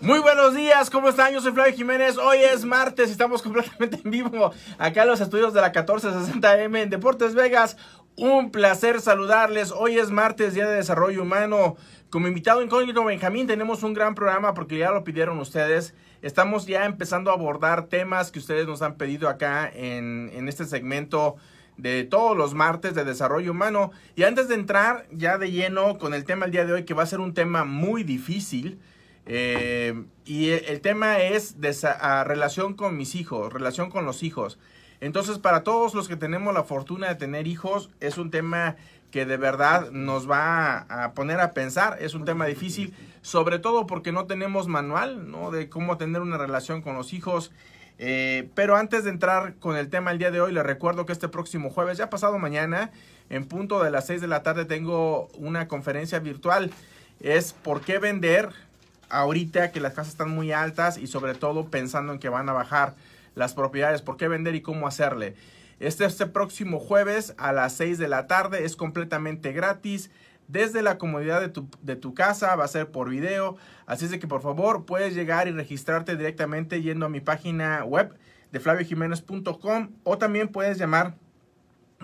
Muy buenos días, ¿cómo están? Yo soy Flavio Jiménez. Hoy es martes y estamos completamente en vivo acá en los estudios de la 1460M en Deportes Vegas. Un placer saludarles. Hoy es martes, Día de Desarrollo Humano. Como invitado incógnito Benjamín, tenemos un gran programa porque ya lo pidieron ustedes. Estamos ya empezando a abordar temas que ustedes nos han pedido acá en, en este segmento de todos los martes de desarrollo humano. Y antes de entrar ya de lleno con el tema el día de hoy, que va a ser un tema muy difícil, eh, y el, tema es de relación con mis hijos, relación con los hijos. Entonces, para todos los que tenemos la fortuna de tener hijos, es un tema que de verdad nos va a poner a pensar, es un tema difícil, sobre todo porque no tenemos manual, ¿no? De cómo tener una relación con los hijos. Eh, pero antes de entrar con el tema el día de hoy, les recuerdo que este próximo jueves, ya pasado mañana, en punto de las 6 de la tarde, tengo una conferencia virtual. Es por qué vender ahorita que las casas están muy altas y sobre todo pensando en que van a bajar las propiedades, por qué vender y cómo hacerle. Este, este próximo jueves a las 6 de la tarde es completamente gratis desde la comodidad de tu, de tu, casa, va a ser por video. Así es de que por favor puedes llegar y registrarte directamente yendo a mi página web de flaviojiménez.com o también puedes llamar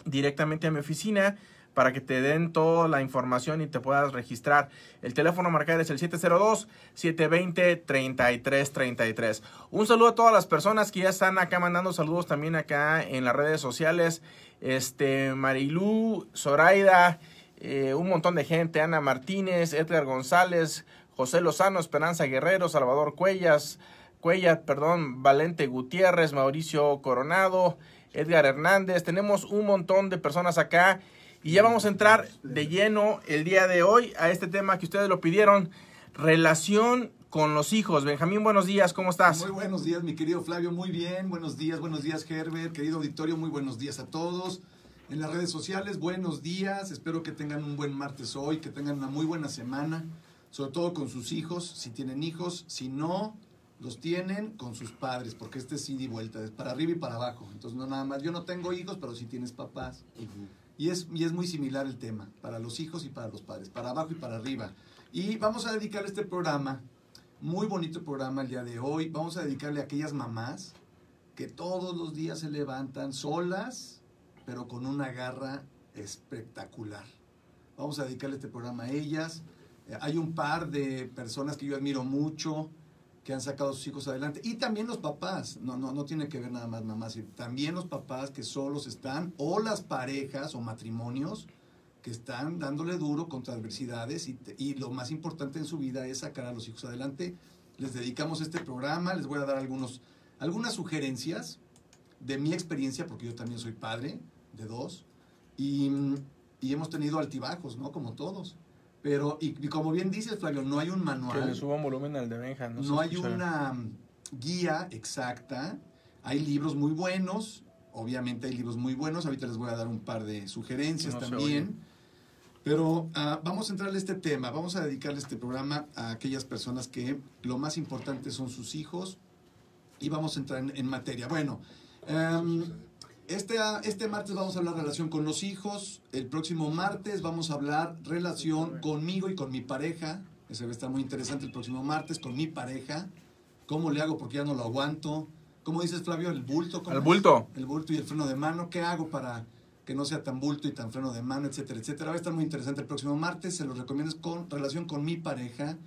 directamente a mi oficina para que te den toda la información y te puedas registrar. El teléfono a marcar es el 702-720-3333. Un saludo a todas las personas que ya están acá mandando saludos también acá en las redes sociales. Este, Marilú, Zoraida, eh, un montón de gente, Ana Martínez, Edgar González, José Lozano, Esperanza Guerrero, Salvador Cuellas, Cuellas, perdón, Valente Gutiérrez, Mauricio Coronado, Edgar Hernández, tenemos un montón de personas acá y ya vamos a entrar de lleno el día de hoy a este tema que ustedes lo pidieron, relación con los hijos. Benjamín, buenos días, ¿cómo estás? Muy buenos días, mi querido Flavio, muy bien, buenos días, buenos días, Herbert, querido auditorio, muy buenos días a todos en las redes sociales. Buenos días, espero que tengan un buen martes hoy, que tengan una muy buena semana, sobre todo con sus hijos, si tienen hijos, si no los tienen con sus padres, porque este es ida y vuelta, es para arriba y para abajo. Entonces no nada más, yo no tengo hijos, pero sí tienes papás. Y es, y es muy similar el tema, para los hijos y para los padres, para abajo y para arriba. Y vamos a dedicar este programa, muy bonito programa el día de hoy, vamos a dedicarle a aquellas mamás que todos los días se levantan solas pero con una garra espectacular. Vamos a dedicarle este programa a ellas. Eh, hay un par de personas que yo admiro mucho, que han sacado a sus hijos adelante. Y también los papás, no, no, no tiene que ver nada más mamás, también los papás que solos están, o las parejas o matrimonios que están dándole duro contra adversidades y, y lo más importante en su vida es sacar a los hijos adelante. Les dedicamos este programa, les voy a dar algunos, algunas sugerencias de mi experiencia, porque yo también soy padre, de dos, y, hemos tenido altibajos, ¿no? Como todos. Pero, y, como bien dices, Flavio, no hay un manual. Que le suba volumen al de Benja, no, no hay una guía exacta. Hay libros muy buenos, obviamente hay libros muy buenos. Ahorita les voy a dar un par de sugerencias también. Pero ah, vamos a entrar a este tema, vamos a dedicarle este programa a aquellas personas que lo más importante son sus hijos y vamos a entrar en, materia. Bueno, um, este, este martes vamos a hablar relación con los hijos. El próximo martes vamos a hablar relación conmigo y con mi pareja. Ese va a estar muy interesante el próximo martes con mi pareja. ¿Cómo le hago porque ya no lo aguanto? ¿Cómo dices, Flavio? El bulto. El bulto. El bulto y el freno de mano. ¿Qué hago para que no sea tan bulto y tan freno de mano, etcétera, etcétera? Va a estar muy interesante el próximo martes. Se los recomiendo con relación con mi pareja.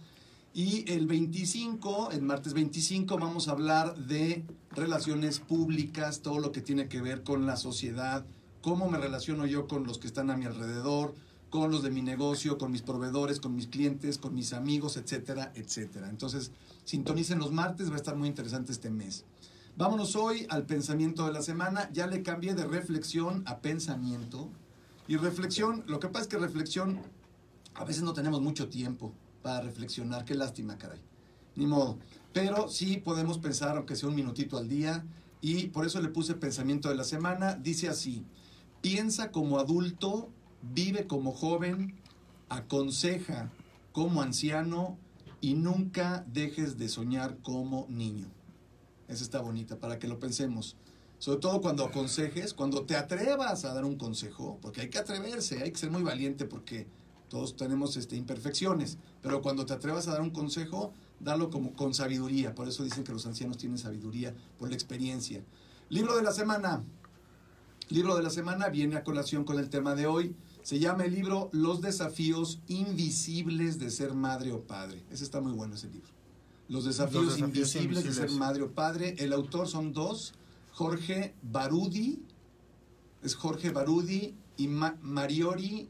Y el 25, el martes 25, vamos a hablar de relaciones públicas, todo lo que tiene que ver con la sociedad, cómo me relaciono yo con los que están a mi alrededor, con los de mi negocio, con mis proveedores, con mis clientes, con mis amigos, etcétera, etcétera. Entonces, sintonicen los martes, va a estar muy interesante este mes. Vámonos hoy al pensamiento de la semana. Ya le cambié de reflexión a pensamiento. Y reflexión, lo que pasa es que reflexión, a veces no tenemos mucho tiempo para reflexionar. Qué lástima, caray. Ni modo. Pero sí podemos pensar, aunque sea un minutito al día, y por eso le puse pensamiento de la semana. Dice así, piensa como adulto, vive como joven, aconseja como anciano y nunca dejes de soñar como niño. Esa está bonita, para que lo pensemos. Sobre todo cuando aconsejes, cuando te atrevas a dar un consejo, porque hay que atreverse, hay que ser muy valiente porque Todos tenemos este, imperfecciones, pero cuando te atrevas a dar un consejo, dalo como con sabiduría. Por eso dicen que los ancianos tienen sabiduría por la experiencia. Libro de la semana. Libro de la semana viene a colación con el tema de hoy. Se llama el libro Los desafíos invisibles de ser madre o padre. Ese está muy bueno ese libro. Los desafíos, Los desafíos invisibles, de ser madre o padre. El autor son dos, Jorge Barudi, es Jorge Barudi y Ma- Mariori,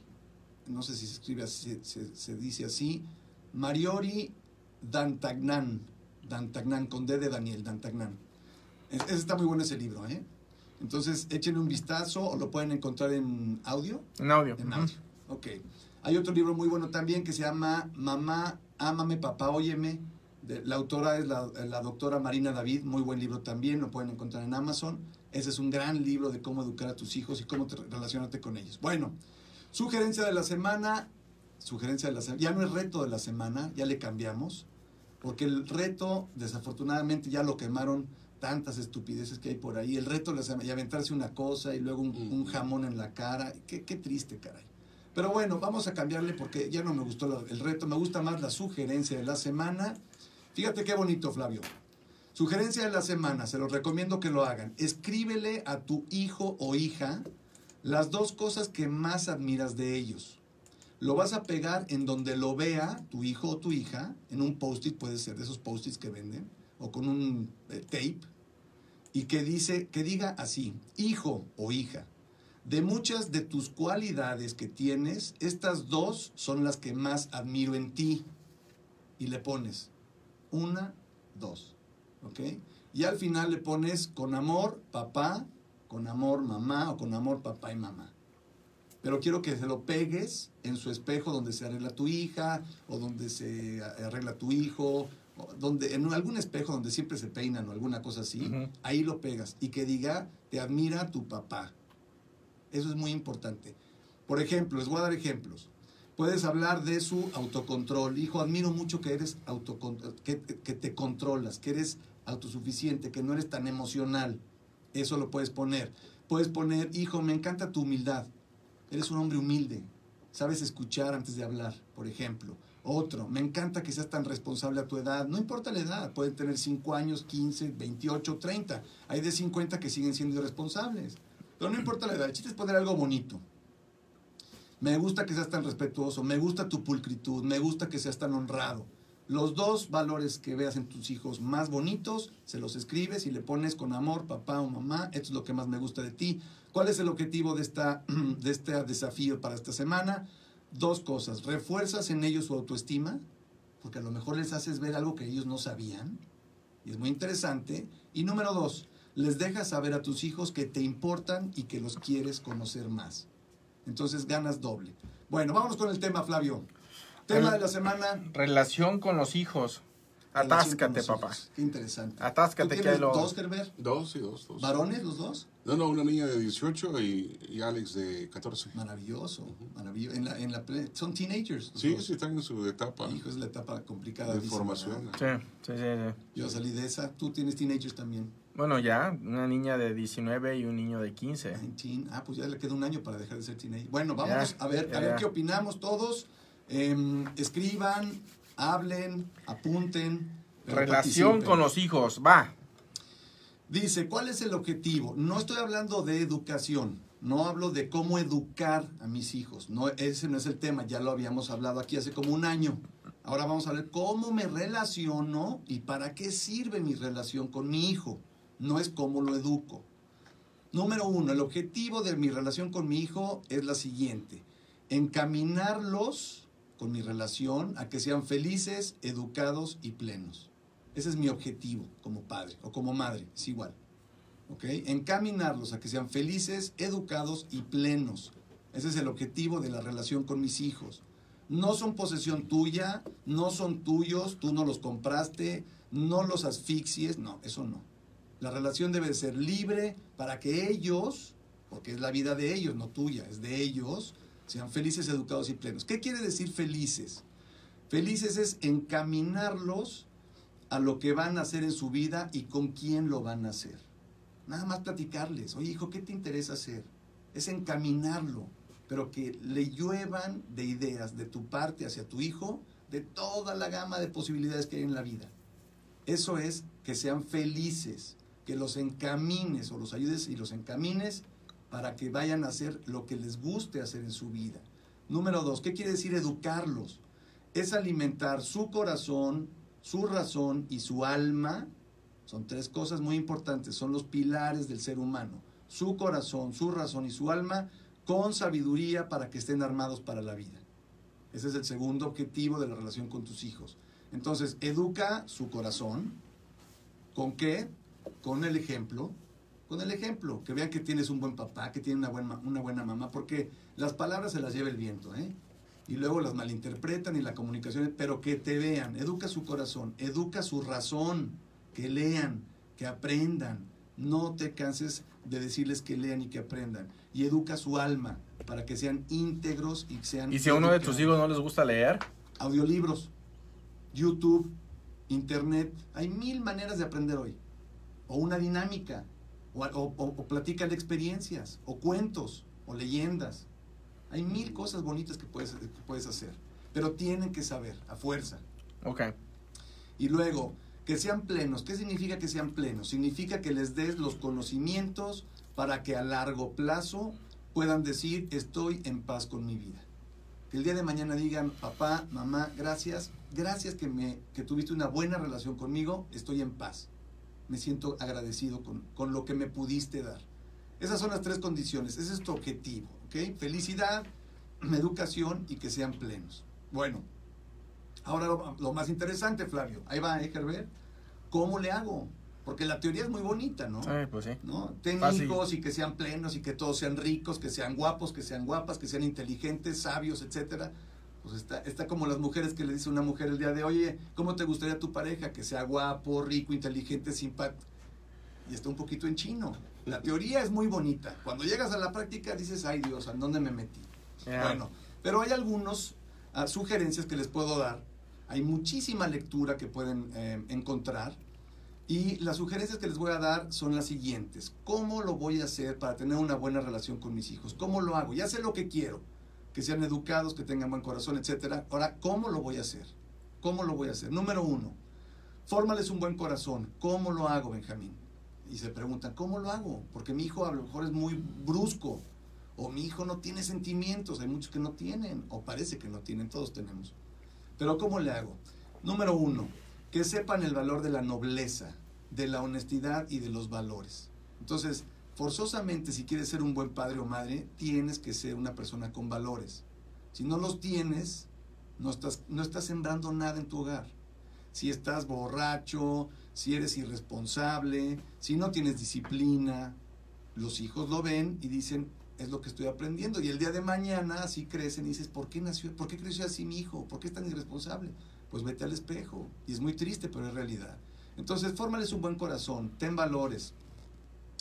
no sé si se escribe así, se, se dice así, Mariori Dantagnan, Dantagnan, con D de Daniel, Dantagnan. Es- Ese está muy bueno ese libro, ¿eh? Entonces, échenle un vistazo o lo pueden encontrar en audio. En audio. En audio. Ok. Hay otro libro muy bueno también que se llama Mamá, ámame, papá, óyeme. De- la autora es la, la doctora Marina David, muy buen libro también, lo pueden encontrar en Amazon. Ese es un gran libro de cómo educar a tus hijos y cómo te, relacionarte con ellos. Bueno, sugerencia de la semana, sugerencia de la semana, ya no es reto de la semana, ya le cambiamos, porque el reto, desafortunadamente, ya lo quemaron tantas estupideces que hay por ahí. El reto de la semana, y aventarse una cosa y luego un, un jamón en la cara. Qué, qué triste, caray. Pero bueno, vamos a cambiarle porque ya no me gustó la- el reto, me gusta más la sugerencia de la semana. Fíjate qué bonito, Flavio. Sugerencia de la semana, se los recomiendo que lo hagan. Escríbele a tu hijo o hija las dos cosas que más admiras de ellos. Lo vas a pegar en donde lo vea tu hijo o tu hija, en un post-it, puede ser de esos post-its que venden, o con un eh, tape, y que dice, que diga así, hijo o hija, de muchas de tus cualidades que tienes, estas dos son las que más admiro en ti. Y le pones una, dos. Y al final le pones con amor papá, con amor mamá o con amor papá y mamá. Pero quiero que se lo pegues en su espejo donde se arregla tu hija o donde se arregla tu hijo, o donde en algún espejo donde siempre se peinan o alguna cosa así, ahí lo pegas y que diga te admira tu papá. Eso es muy importante. Por ejemplo, les voy a dar ejemplos. Puedes hablar de su autocontrol. Hijo, admiro mucho que eres autocon- que, que te controlas, que eres autosuficiente, que no eres tan emocional. Eso lo puedes poner. Puedes poner, hijo, me encanta tu humildad. Eres un hombre humilde. Sabes escuchar antes de hablar, por ejemplo. Otro, me encanta que seas tan responsable a tu edad. No importa la edad, pueden tener 5 años, 15, 28, 30. Hay de 50 que siguen siendo irresponsables. Pero no importa la edad, el chiste es poner algo bonito. Me gusta que seas tan respetuoso, me gusta tu pulcritud, me gusta que seas tan honrado. Los dos valores que veas en tus hijos más bonitos, se los escribes y le pones con amor, papá o mamá, esto es lo que más me gusta de ti. ¿Cuál es el objetivo de, esta, de este desafío para esta semana? Dos cosas, refuerzas en ellos su autoestima, porque a lo mejor les haces ver algo que ellos no sabían, y es muy interesante. Y número dos, les dejas saber a tus hijos que te importan y que los quieres conocer más. Entonces ganas doble. Bueno, vámonos con el tema, Flavio. Tema de la semana. Relación con los hijos. Atáscate, papá. Qué interesante. Atáscate ¿Tú que lo- dos, Gerber? Dos, sí, dos, dos. ¿Varones los dos? No, no, una niña de 18 y, y Alex de 14. Maravilloso, maravilloso. En la, en la son teenagers. Sí, dos. sí, están en su etapa Hijo, es la etapa complicada. de formación. Sí, sí, sí, sí. Yo salí de esa. Tú tienes teenagers también. Bueno, ya, una niña de 19 y un niño de 15. 19. Ah, pues ya le queda un año para dejar de ser teenager. Bueno, Ya, a ver, ya, a ver ya. qué opinamos todos. Em, escriban, hablen, apunten. Relación participen. con los hijos, va. Dice, ¿cuál es el objetivo? No estoy hablando de educación, no hablo de cómo educar a mis hijos, no, ese no es el tema, ya lo habíamos hablado aquí hace como un año. Ahora vamos a ver cómo me relaciono y para qué sirve mi relación con mi hijo, no es cómo lo educo. Número uno, el objetivo de mi relación con mi hijo es la siguiente, encaminarlos con mi relación a que sean felices, educados y plenos. Ese es mi objetivo como padre o como madre, es igual. ¿Ok? Encaminarlos a que sean felices, educados y plenos. Ese es el objetivo de la relación con mis hijos. No son posesión tuya, no son tuyos, tú no los compraste, no los asfixies, no, eso no. La relación debe ser libre para que ellos, porque es la vida de ellos, no tuya, es de ellos, sean felices, educados y plenos. ¿Qué quiere decir felices? Felices es encaminarlos a lo que van a hacer en su vida y con quién lo van a hacer. Nada más platicarles, oye hijo, ¿qué te interesa hacer? Es encaminarlo. pero que le lluevan de ideas de tu parte hacia tu hijo, de toda la gama de posibilidades que hay en la vida. Eso es que sean felices, que los encamines o los ayudes y los encamines para que vayan a hacer lo que les guste hacer en su vida. Número dos, ¿qué quiere decir educarlos? Es alimentar su corazón, su razón y su alma. Son tres cosas muy importantes, son los pilares del ser humano. Su corazón, su razón y su alma con sabiduría para que estén armados para la vida. Ese es el segundo objetivo de la relación con tus hijos. Entonces, educa su corazón. ¿Con qué? Con el ejemplo. Con el ejemplo. Que vean que tienes un buen papá, que tiene una buena, una buena mamá, porque las palabras se las lleva el viento, ¿eh? Y luego las malinterpretan y la comunicación, pero que te vean. Educa su corazón, educa su razón, que lean, que aprendan. No te canses de decirles que lean y que aprendan. Y educa su alma para que sean íntegros y sean... ¿Y si a uno de tus hijos no les gusta leer? audiolibros, YouTube, Internet. Hay mil maneras de aprender hoy. O una dinámica, o, o, platícale experiencias, o cuentos, o leyendas. Hay mil cosas bonitas que puedes, que puedes hacer. Pero tienen que saber, a fuerza. Ok. Y luego, que sean plenos. ¿Qué significa que sean plenos? Significa que les des los conocimientos para que a largo plazo puedan decir, estoy en paz con mi vida. Que el día de mañana digan, papá, mamá, gracias, gracias que, me, que tuviste una buena relación conmigo, estoy en paz. Me siento agradecido con, con lo que me pudiste dar. Esas son las tres condiciones, ese es tu objetivo, ¿ok? Felicidad, educación y que sean plenos. Bueno, ahora lo, lo más interesante, Flavio, ahí va, ¿eh, Herbert? ¿Cómo le hago? Porque la teoría es muy bonita, ¿no? Eh, pues sí. ¿no? Ten Fácil. hijos y que sean plenos y que todos sean ricos, que sean guapos, que sean guapas, que sean inteligentes, sabios, etcétera. Pues está, está como las mujeres que le dice una mujer el día de, oye, ¿cómo te gustaría tu pareja? Que sea guapo, rico, inteligente, simpático. Y está un poquito en chino. La teoría es muy bonita. Cuando llegas a la práctica dices, ay Dios, ¿a dónde me metí? Bueno, pero hay algunos ah, sugerencias que les puedo dar. Hay muchísima lectura que pueden eh, encontrar. Y las sugerencias que les voy a dar son las siguientes. ¿Cómo lo voy a hacer para tener una buena relación con mis hijos? ¿Cómo lo hago? Ya sé lo que quiero. Que sean educados, que tengan buen corazón, etc. Ahora, ¿cómo lo voy a hacer? ¿Cómo lo voy a hacer? Número uno, fórmales un buen corazón. ¿Cómo lo hago, Benjamín? Y se preguntan, ¿cómo lo hago? Porque mi hijo a lo mejor es muy brusco. O mi hijo no tiene sentimientos. Hay muchos que no tienen. O parece que no tienen. Todos tenemos. Pero ¿cómo le hago? Número uno, que sepan el valor de la nobleza, de la honestidad y de los valores. Entonces, forzosamente, si quieres ser un buen padre o madre, tienes que ser una persona con valores. Si no los tienes, no estás, no estás sembrando nada en tu hogar. Si estás borracho, si eres irresponsable, si no tienes disciplina, los hijos lo ven y dicen, es lo que estoy aprendiendo. Y el día de mañana así crecen y dices, ¿por qué nació? ¿Por qué creció así mi hijo? ¿Por qué es tan irresponsable? Pues vete al espejo. Y es muy triste, pero es realidad. Entonces, fórmales un buen corazón, ten valores.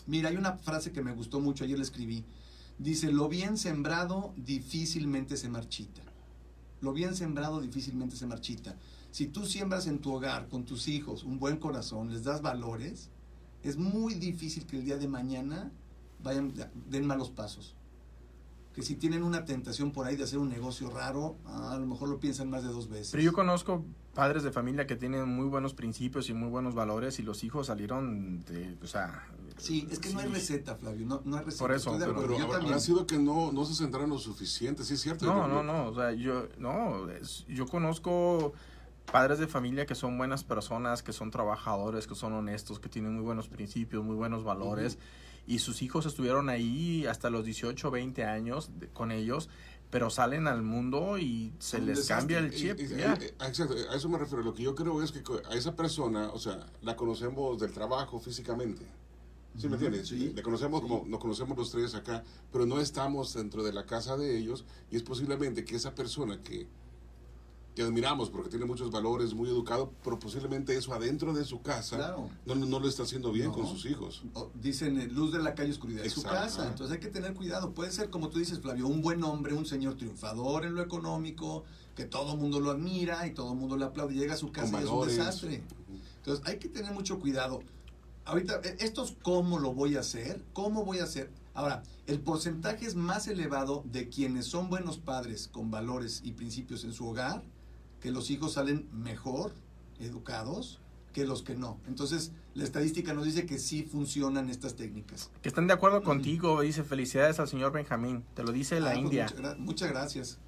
Mira, hay una frase que me gustó mucho, ayer la escribí. Dice, lo bien sembrado difícilmente se marchita. Lo bien sembrado difícilmente se marchita. Si tú siembras en tu hogar, con tus hijos, un buen corazón, les das valores, es muy difícil que el día de mañana vayan, den malos pasos. Que si tienen una tentación por ahí de hacer un negocio raro, a lo mejor lo piensan más de dos veces. Pero yo conozco padres de familia que tienen muy buenos principios y muy buenos valores y los hijos salieron de, o sea... Sí, es que no hay receta, Flavio, no, no hay receta. Por eso, Estoy de pero- acuerdo, Pero yo habrá, también. habrá sido que no, no se centraron lo suficiente, sí es cierto. No, Yo- no, no, o sea, yo, no, es- yo conozco padres de familia que son buenas personas, que son trabajadores, que son honestos, que tienen muy buenos principios, muy buenos valores, y sus hijos estuvieron ahí hasta los 18, 20 años de- con ellos, pero salen al mundo y se les desastre. cambia el chip. y- eh, Exacto, a eso me refiero. Lo que yo creo es que a esa persona, o sea, la conocemos del trabajo físicamente. ¿Sí me entiendes? sí, Le conocemos sí. como nos conocemos los tres acá, pero no estamos dentro de la casa de ellos y es posiblemente que esa persona que, que admiramos porque tiene muchos valores, muy educado, pero posiblemente eso adentro de su casa Claro. no, no, lo está haciendo bien No. con sus hijos. O dicen eh, luz de la calle, oscuridad de su casa. Entonces hay que tener cuidado. Puede ser, como tú dices, Flavio, un buen hombre, un señor triunfador en lo económico, que todo el mundo lo admira y todo el mundo le aplaude. Llega a su casa y es un desastre. Entonces hay que tener mucho cuidado. Ahorita, eh, esto es cómo lo voy a hacer, cómo voy a hacer. Ahora, el porcentaje es más elevado de quienes son buenos padres con valores y principios en su hogar, que los hijos salen mejor educados que los que no. Entonces, la estadística nos dice que sí funcionan estas técnicas. Que están de acuerdo contigo, dice felicidades al señor Benjamín. Te lo dice la Ah, pues, India. muchas, gra- muchas gracias.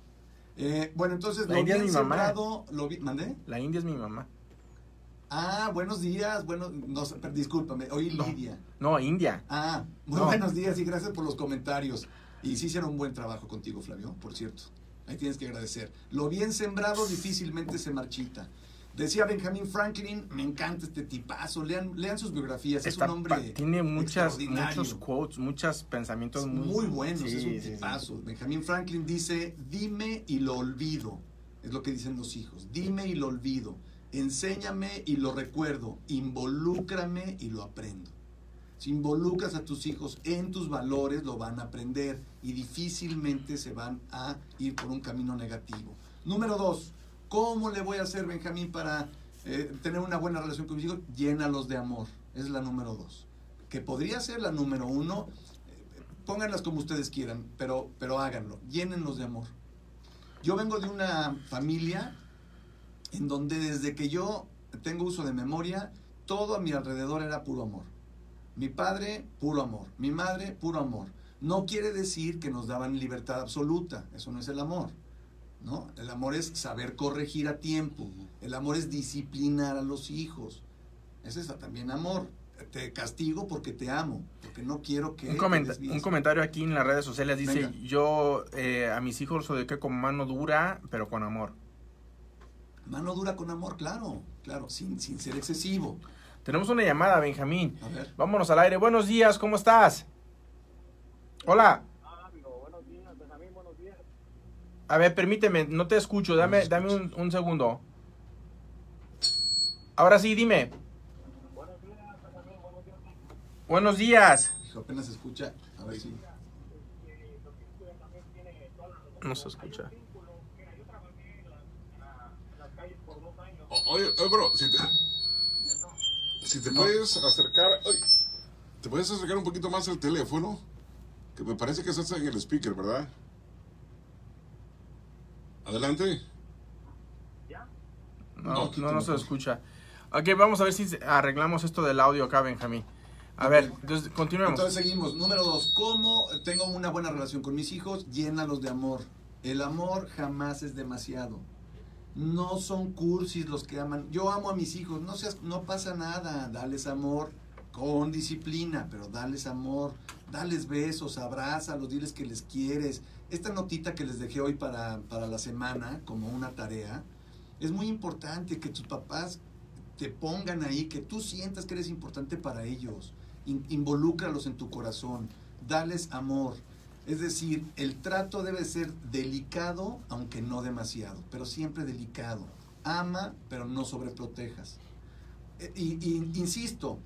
Eh, bueno, entonces, La lo India es mi mamá. lo vi- ¿mandé? La India es mi mamá. Ah, buenos días, bueno, no, discúlpame, oí No. Lidia. No, India. Ah, muy No. buenos días y gracias por los comentarios. Y sí hicieron un buen trabajo contigo, Flavio, por cierto. Ahí tienes que agradecer. Lo bien sembrado difícilmente se marchita. Decía Benjamin Franklin, me encanta este tipazo, lean, lean sus biografías, Está es un hombre tiene muchas, muchos quotes, muchos pensamientos muy, muy buenos, Sí, es un sí, sí. tipazo. Benjamin Franklin dice, dime y lo olvido. Es lo que dicen los hijos. Dime y lo olvido. Enséñame y lo recuerdo. Involúcrame y lo aprendo. Si involucras a tus hijos en tus valores, lo van a aprender y difícilmente se van a ir por un camino negativo. Número dos, ¿cómo le voy a hacer, Benjamín, para eh, tener una buena relación con mis hijos? Llénalos de amor. Es la número dos. Que podría ser la número uno. eh, Pónganlas como ustedes quieran, pero, pero háganlo. Llénenlos de amor. Yo vengo de una familia en donde desde que yo tengo uso de memoria, todo a mi alrededor era puro amor. Mi padre, puro amor. Mi madre, puro amor. No quiere decir que nos daban libertad absoluta. Eso no es el amor. ¿no? El amor es saber corregir a tiempo. El amor es disciplinar a los hijos. Ese es también amor. Te castigo porque te amo, porque no quiero que... Un, comenta- comentario aquí en las redes sociales dice, Venga. yo eh, a mis hijos los eduqué con mano dura, pero con amor. Mano dura con amor, claro, claro, sin, sin ser excesivo. Tenemos una llamada, Benjamín. A ver. Vámonos al aire. Buenos días, ¿cómo estás? Hola. A ver, permíteme, no te escucho. Dame, No dame un, un segundo. Ahora sí, dime. Buenos días. Hijo, apenas se escucha. A ver si. No se escucha. Oye, oye, bro, si te, si te puedes acercar, ay, te puedes acercar un poquito más al teléfono, que me parece que estás en el speaker, ¿verdad? Adelante. No, No, no, se escucha. Ok, vamos a ver si arreglamos esto del audio acá, Benjamín. A ver, entonces continuemos. Entonces seguimos. Número dos, ¿cómo tengo una buena relación con mis hijos? Llénalos de amor. El amor jamás es demasiado. No son cursis los que aman. Yo amo a mis hijos. No seas, no pasa nada. Dales amor con disciplina, pero dales amor. Dales besos, abrázalos, diles que les quieres. Esta notita que les dejé hoy para, para la semana, como una tarea, es muy importante que tus papás te pongan ahí, que tú sientas que eres importante para ellos. In- involúcralos en tu corazón, dales amor. Es decir, el trato debe ser delicado, aunque no demasiado, pero siempre delicado. Ama, pero no sobreprotejas. Eh, Y, y insisto,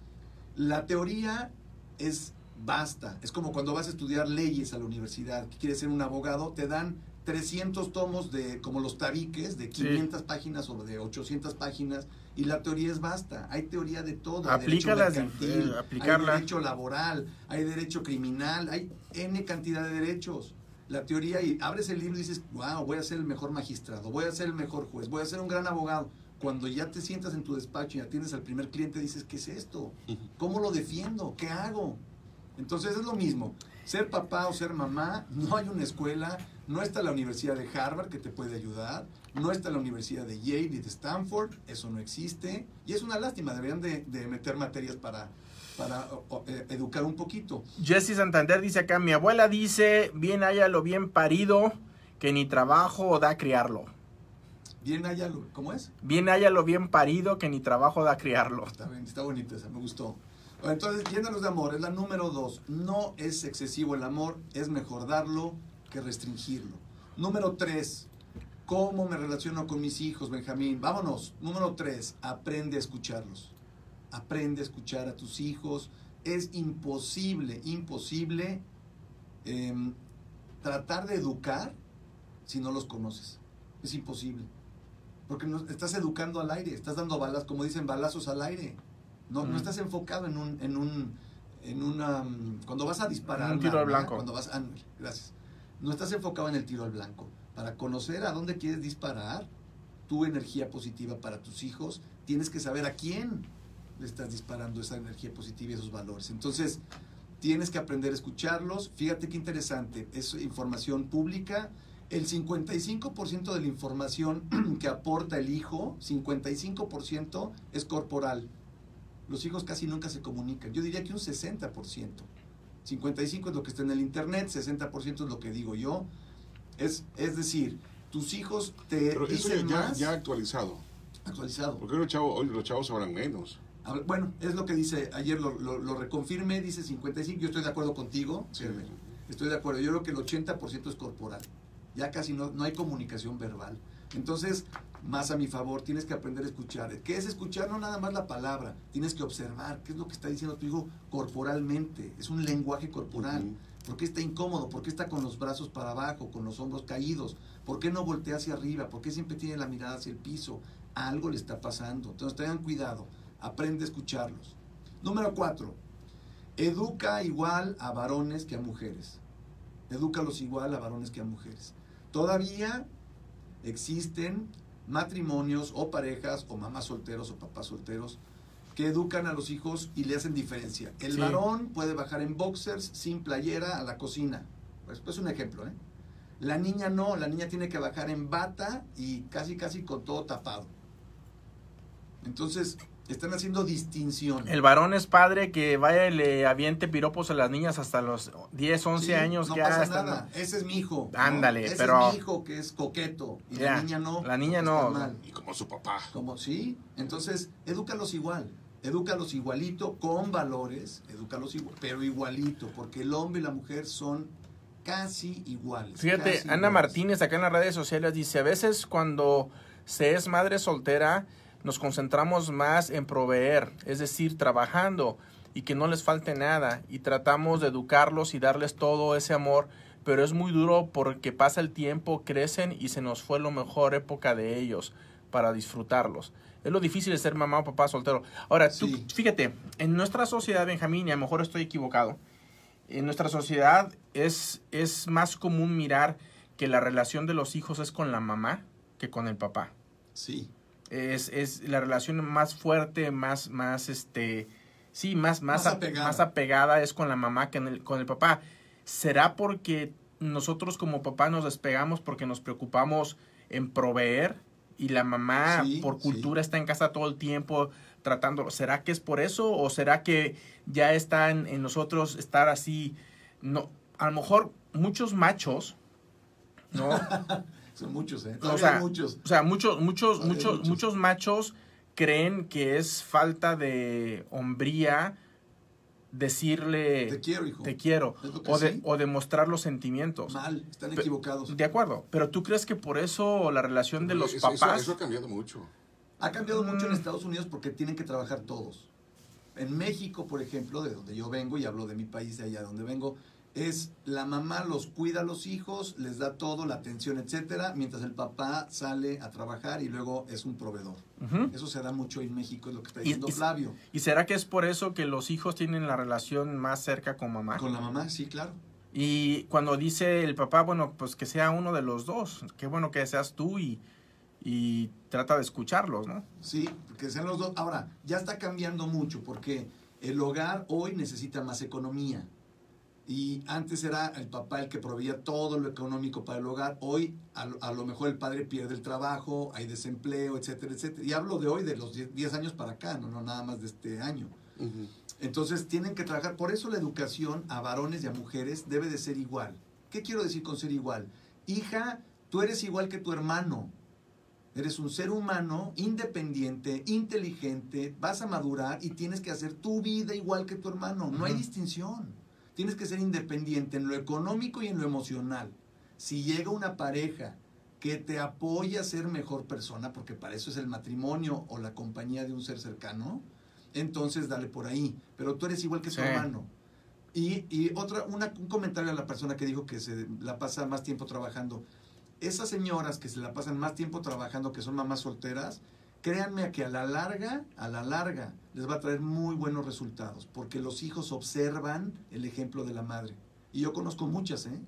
la teoría es basta. Es como cuando vas a estudiar leyes a la universidad, que quieres ser un abogado, te dan 300 tomos de, como los tabiques, de 500 páginas o de 800 páginas, y la teoría es basta. Hay teoría de todo. hay derecho Aplícalas, mercantil, eh, aplicarla. Hay derecho laboral, hay derecho criminal, hay N cantidad de derechos. La teoría, y abres el libro y dices, wow, voy a ser el mejor magistrado, voy a ser el mejor juez, voy a ser un gran abogado. Cuando ya te sientas en tu despacho y atiendes al primer cliente, dices, ¿qué es esto? ¿Cómo lo defiendo? ¿Qué hago? Entonces es lo mismo. Ser papá o ser mamá, no hay una escuela, no está la Universidad de Harvard que te puede ayudar, no está la Universidad de Yale y de Stanford, eso no existe. Y es una lástima, deberían de, de meter materias para, para o- o, eh, educar un poquito. Jesse Santander dice acá, mi abuela dice, bien haya lo bien parido, que ni trabajo da criarlo. Bien allá, lo- ¿cómo es? Bien haya lo bien parido, que ni trabajo da criarlo. Está bien, está bonita esa, me gustó. Entonces, llénalos de amor, es la número dos. No es excesivo el amor, es mejor darlo que restringirlo. Número tres, ¿cómo me relaciono con mis hijos, Benjamín? Vámonos. Número tres, aprende a escucharlos. Aprende a escuchar a tus hijos. Es imposible, imposible em, tratar de educar si no los conoces. Es imposible. Porque no, estás educando al aire, estás dando balas, como dicen, balazos al aire. No, no Ujú. estás enfocado en un, en un en una mm, cuando vas a disparar Un tiro al blanco. cuando vas ah, gracias. No estás enfocado en el tiro al blanco. Para conocer a dónde quieres disparar tu energía positiva para tus hijos tienes que saber a quién le estás disparando esa energía positiva y esos valores. Entonces tienes que aprender a escucharlos. Fíjate qué interesante es información pública. El 55% de la información que aporta el hijo 55% es corporal los hijos casi nunca se comunican. Yo diría que un 60%. 55 es lo que está en el internet, 60% es lo que digo yo. Es, es decir, tus hijos te Pero eso ya, dicen ya, más ya actualizado. actualizado. Porque los chavos, hoy los chavos sabrán menos. Bueno, es lo que dice, ayer lo, lo, lo reconfirmé, dice 55, yo estoy de acuerdo contigo, Sí. Estoy de acuerdo, yo creo que el 80% es corporal, ya casi no, no hay comunicación verbal. Entonces, más a mi favor, tienes que aprender a escuchar. ¿Qué es escuchar? No nada más la palabra, tienes que observar qué es lo que está diciendo tu hijo corporalmente, es un lenguaje corporal. ¿Por qué está incómodo? ¿Por qué está con los brazos para abajo, con los hombros caídos? ¿Por qué no voltea hacia arriba? ¿Por qué siempre tiene la mirada hacia el piso? Algo le está pasando. Entonces tengan cuidado, aprende a escucharlos. Número cuatro, educa igual a varones que a mujeres. Edúcalos igual a varones que a mujeres. Todavía existen matrimonios o parejas o mamás solteros o papás solteros que educan a los hijos y le hacen diferencia. El Sí. varón puede bajar en boxers sin playera a la cocina. Pues, es un ejemplo, ¿eh? La niña no, la niña tiene que bajar en bata y casi casi con todo tapado. Entonces, están haciendo distinción. El varón es padre que vaya y le aviente piropos a las niñas hasta los 10, 11 Sí, años. no que pasa están- nada. Ese es mi hijo. ¿no? Ándale, Ese pero- es mi hijo que es coqueto y Ya, la niña no. la niña está no. mal. Y como su papá. Como sí, entonces edúcalos igual, edúcalos igualito con valores, edúcalos igual, pero igualito, porque el hombre y la mujer son casi iguales. Fíjate, casi Ana iguales. Martínez acá en las redes sociales dice, a veces cuando se es madre soltera, nos concentramos más en proveer, es decir, trabajando y que no les falte nada y tratamos de educarlos y darles todo ese amor, pero es muy duro porque pasa el tiempo, crecen y se nos fue la mejor época de ellos para disfrutarlos. Es lo difícil de ser mamá o papá soltero. Ahora, tú, fíjate, en nuestra sociedad, Benjamín, y a lo mejor estoy equivocado, en nuestra sociedad es, es más común mirar que la relación de los hijos es con la mamá que con el papá. Sí, Es, es la relación más fuerte, más, más, este, sí, más, más, Más apegada. más apegada es con la mamá que en el- con el papá. ¿Será porque nosotros como papá nos despegamos porque nos preocupamos en proveer y la mamá Sí, por sí. cultura está en casa todo el tiempo tratándolo? ¿Será que es por eso o será que ya está en, en nosotros estar así? No, a lo mejor muchos machos, ¿no? son muchos, ¿eh? O Todavía sea, hay muchos. O sea, muchos, muchos, muchos, muchos. muchos machos creen que es falta de hombría decirle Te quiero, hijo. te quiero Es lo que o, de, sí. o demostrar los sentimientos. Mal, están Pe- equivocados. De acuerdo, pero tú crees que por eso la relación de los Eso- papás Eso, ha cambiado mucho. Ha cambiado mucho en Mm. Estados Unidos porque tienen que trabajar todos. En México, por ejemplo, de donde yo vengo, y hablo de mi país, de allá donde vengo, es la mamá los cuida a los hijos, les da todo, la atención, etcétera, mientras el papá sale a trabajar y luego es un proveedor. Eso se da mucho en México, es lo que está diciendo y- Flavio. ¿Y será que es por eso que los hijos tienen la relación más cerca con mamá? Con la mamá, sí, claro. Y cuando dice el papá, bueno, pues que sea uno de los dos. Qué bueno que seas tú y, y trata de escucharlos, ¿no? Sí, que sean los dos. Ahora, ya está cambiando mucho porque el hogar hoy necesita más economía. Y antes era el papá el que proveía todo lo económico para el hogar. Hoy a, lo- a lo mejor el padre pierde el trabajo, hay desempleo, etcétera, etcétera. Y hablo de hoy, de los 10 10 años para acá, no, no nada más de este año. Entonces tienen que trabajar. Por eso la educación a varones y a mujeres debe de ser igual. ¿Qué quiero decir con ser igual? Hija, tú eres igual que tu hermano. Eres un ser humano independiente, inteligente, vas a madurar y tienes que hacer tu vida igual que tu hermano. No hay distinción. Tienes que ser independiente en lo económico y en lo emocional. Si llega una pareja que te apoya a ser mejor persona, porque para eso es el matrimonio o la compañía de un ser cercano, entonces dale por ahí. Pero tú eres igual que Sí. hermano. Y, y otra, una- un comentario a la persona que dijo que se la pasa más tiempo trabajando. Esas señoras que se la pasan más tiempo trabajando, que son mamás solteras, créanme que a la larga, a la larga, les va a traer muy buenos resultados, porque los hijos observan el ejemplo de la madre. Y yo conozco muchas, ¿eh?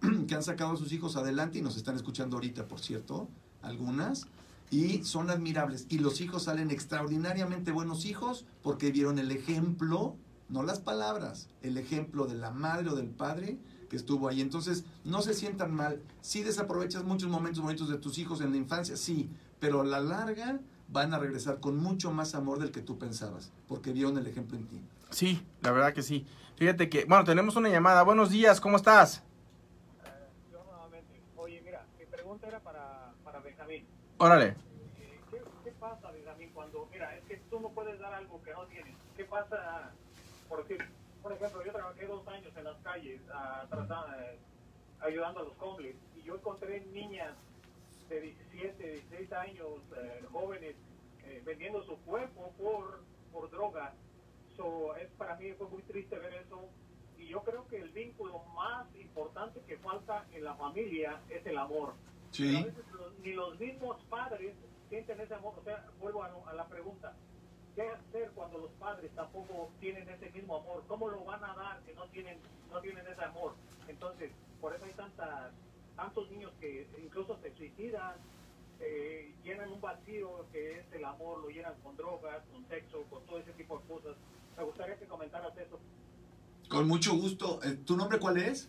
Que han sacado a sus hijos adelante y nos están escuchando ahorita, por cierto, algunas, y son admirables. Y los hijos salen extraordinariamente buenos hijos porque vieron el ejemplo, no las palabras, el ejemplo de la madre o del padre que estuvo ahí. Entonces, no se sientan mal. Sí desaprovechas muchos momentos bonitos de tus hijos en la infancia, sí, pero a la larga van a regresar con mucho más amor del que tú pensabas, porque vieron el ejemplo en ti. Sí, la verdad que sí. Fíjate que, bueno, tenemos una llamada. Buenos días, ¿cómo estás? Yo nuevamente. Oye, mira, mi pregunta era para, para Benjamín. Órale. Eh, ¿Qué, qué pasa, Benjamín, cuando, mira, es que tú no puedes dar algo que no tienes? ¿Qué pasa, por decir, por ejemplo, yo trabajé dos años en las calles ah, tratando, ayudando a los homeless y yo encontré niñas de 17, 16 años, eh, jóvenes, eh, vendiendo su cuerpo por, por droga. So, es, para mí fue muy triste ver eso y yo creo que el vínculo más importante que falta en la familia es el amor. Pero a veces los- ni los mismos padres sienten ese amor. O sea, vuelvo a, a la pregunta. ¿Qué hacer cuando los padres tampoco tienen ese mismo amor? ¿Cómo lo van a dar si no tienen, no tienen ese amor? Entonces, por eso hay tantas, tantos niños que incluso se suicidan, eh, llenan un vacío que es el amor, lo llenan con drogas, con sexo, con todo ese tipo de cosas. Me gustaría que comentaras eso. Con mucho gusto. Eh, ¿Tu nombre cuál es?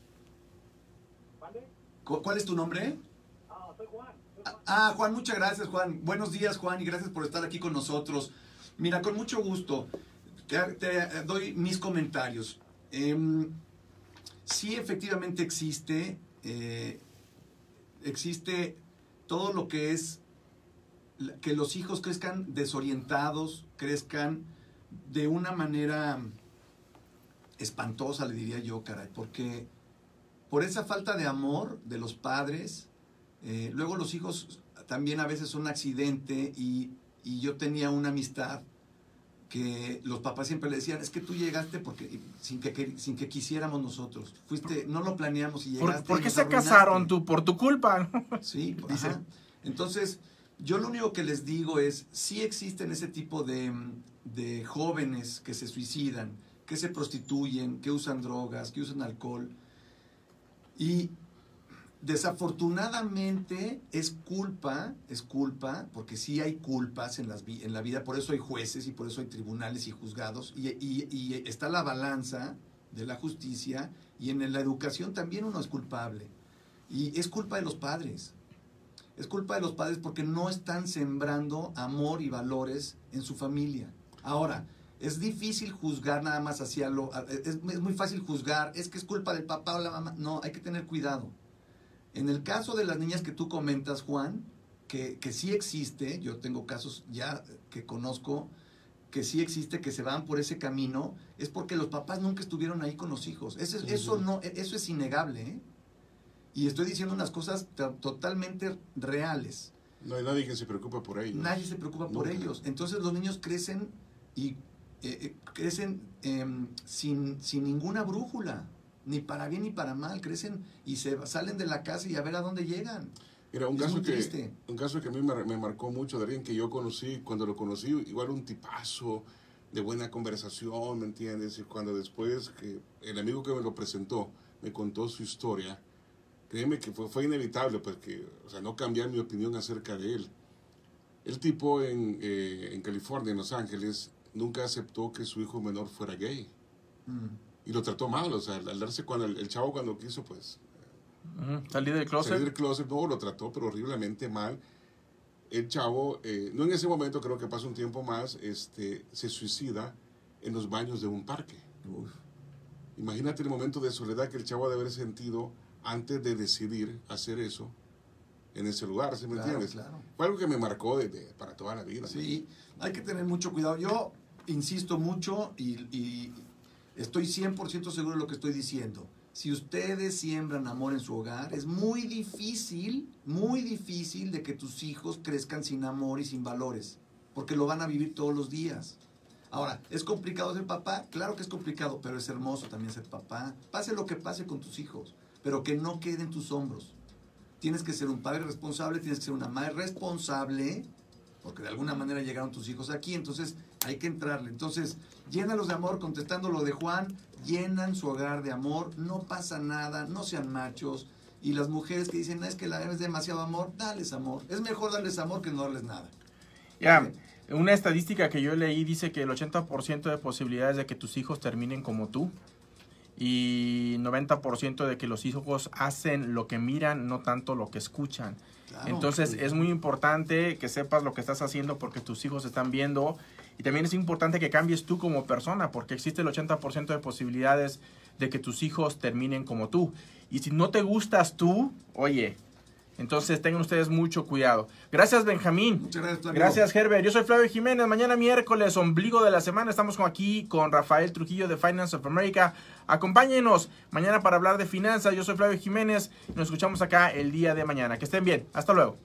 ¿Vale? ¿Cu- ¿Cuál es tu nombre? Ah, soy Juan. soy Juan. Ah, Juan, muchas gracias, Juan. Buenos días, Juan, y gracias por estar aquí con nosotros. Mira, con mucho gusto, te, te doy mis comentarios. Em, sí, efectivamente existe, eh, existe todo lo que es que los hijos crezcan desorientados, crezcan de una manera espantosa, le diría yo, caray, porque por esa falta de amor de los padres, eh, luego los hijos también a veces son accidente y, y yo tenía una amistad que los papás siempre le decían, es que tú llegaste porque sin que, sin que quisiéramos nosotros. Fuiste, no lo planeamos y ¿Por, llegaste. por y qué se arruinaste". casaron tú? Por tu culpa. Sí, Dice. Entonces, yo lo único que les digo es, sí existen ese tipo de, de jóvenes que se suicidan, que se prostituyen, que usan drogas, que usan alcohol. Y desafortunadamente es culpa, es culpa, porque sí hay culpas en, las, en la vida, por eso hay jueces y por eso hay tribunales y juzgados, y está la balanza de la justicia, y en la educación también uno es culpable. Y es culpa de los padres. Es culpa de los padres porque no están sembrando amor y valores en su familia. Ahora, es difícil juzgar nada más hacia lo... Es, es muy fácil juzgar, es que es culpa del papá o la mamá. No, hay que tener cuidado. En el caso de las niñas que tú comentas, Juan, que, que sí existe, yo tengo casos ya que conozco, que sí existe, que se van por ese camino, es porque los papás nunca estuvieron ahí con los hijos. Eso, es- eso, Ujú. no, eso es innegable, ¿eh? Y estoy diciendo unas cosas to- totalmente reales. No hay nadie que se preocupe por ellos. Nadie se preocupa por ellos. Entonces los niños crecen y eh, eh, crecen em, sin, sin ninguna brújula, ni para bien ni para mal. Crecen y se salen de la casa y a ver a dónde llegan. Mira, un Es caso, que, triste. un caso que a mí me, me marcó mucho de alguien que yo conocí, cuando lo conocí, igual un tipazo de buena conversación, ¿me entiendes? Y cuando después que el amigo que me lo presentó me contó su historia, créeme que fue, fue inevitable, porque, o sea, no cambiar mi opinión acerca de él. El tipo en, eh, en California, en Los Ángeles, nunca aceptó que su hijo menor fuera gay. Mm. Y lo trató mal, o sea, al darse cuando el, el chavo cuando quiso, pues, Ujú, Salí del closet. salir del closet, no, lo trató, pero horriblemente mal. El chavo, eh, no en ese momento, creo que pasa un tiempo más, este, se suicida en los baños de un parque. Uf. Imagínate el momento de soledad que el chavo ha de haber sentido antes de decidir hacer eso en ese lugar, ¿sí me Claro, entiendes? claro. Fue algo que me marcó de- de- para toda la vida. ¿no? Sí, hay que tener mucho cuidado. Yo insisto mucho y, y estoy 100% seguro de lo que estoy diciendo. Si ustedes siembran amor en su hogar, es muy difícil, muy difícil de que tus hijos crezcan sin amor y sin valores, porque lo van a vivir todos los días. Ahora, ¿es complicado ser papá? Claro que es complicado, pero es hermoso también ser papá. Pase lo que pase con tus hijos, pero que no quede en tus hombros. Tienes que ser un padre responsable, tienes que ser una madre responsable porque de alguna manera llegaron tus hijos aquí, entonces hay que entrarle. Entonces, llénalos de amor, contestando lo de Juan, llenan su hogar de amor, no pasa nada, no sean machos. Y las mujeres que dicen, es que la es demasiado amor, dales amor. Es mejor darles amor que no darles nada. Ya, una estadística que yo leí dice que el 80% de posibilidades de que tus hijos terminen como tú y 90% de que los hijos hacen lo que miran, no tanto lo que escuchan. Claro. Entonces es muy importante que sepas lo que estás haciendo porque tus hijos están viendo y también es importante que cambies tú como persona porque existe el 80% de posibilidades de que tus hijos terminen como tú. Y si no te gustas tú, oye, entonces tengan ustedes mucho cuidado. Gracias Benjamín. Muchas gracias, Flavio. Gracias Herbert. Yo soy Flavio Jiménez. Mañana miércoles, ombligo de la semana, estamos aquí con Rafael Trujillo de Finance of America. Acompáñenos mañana para hablar de finanzas. Yo soy Flavio Jiménez. Nos escuchamos acá el día de mañana. Que estén bien. Hasta luego.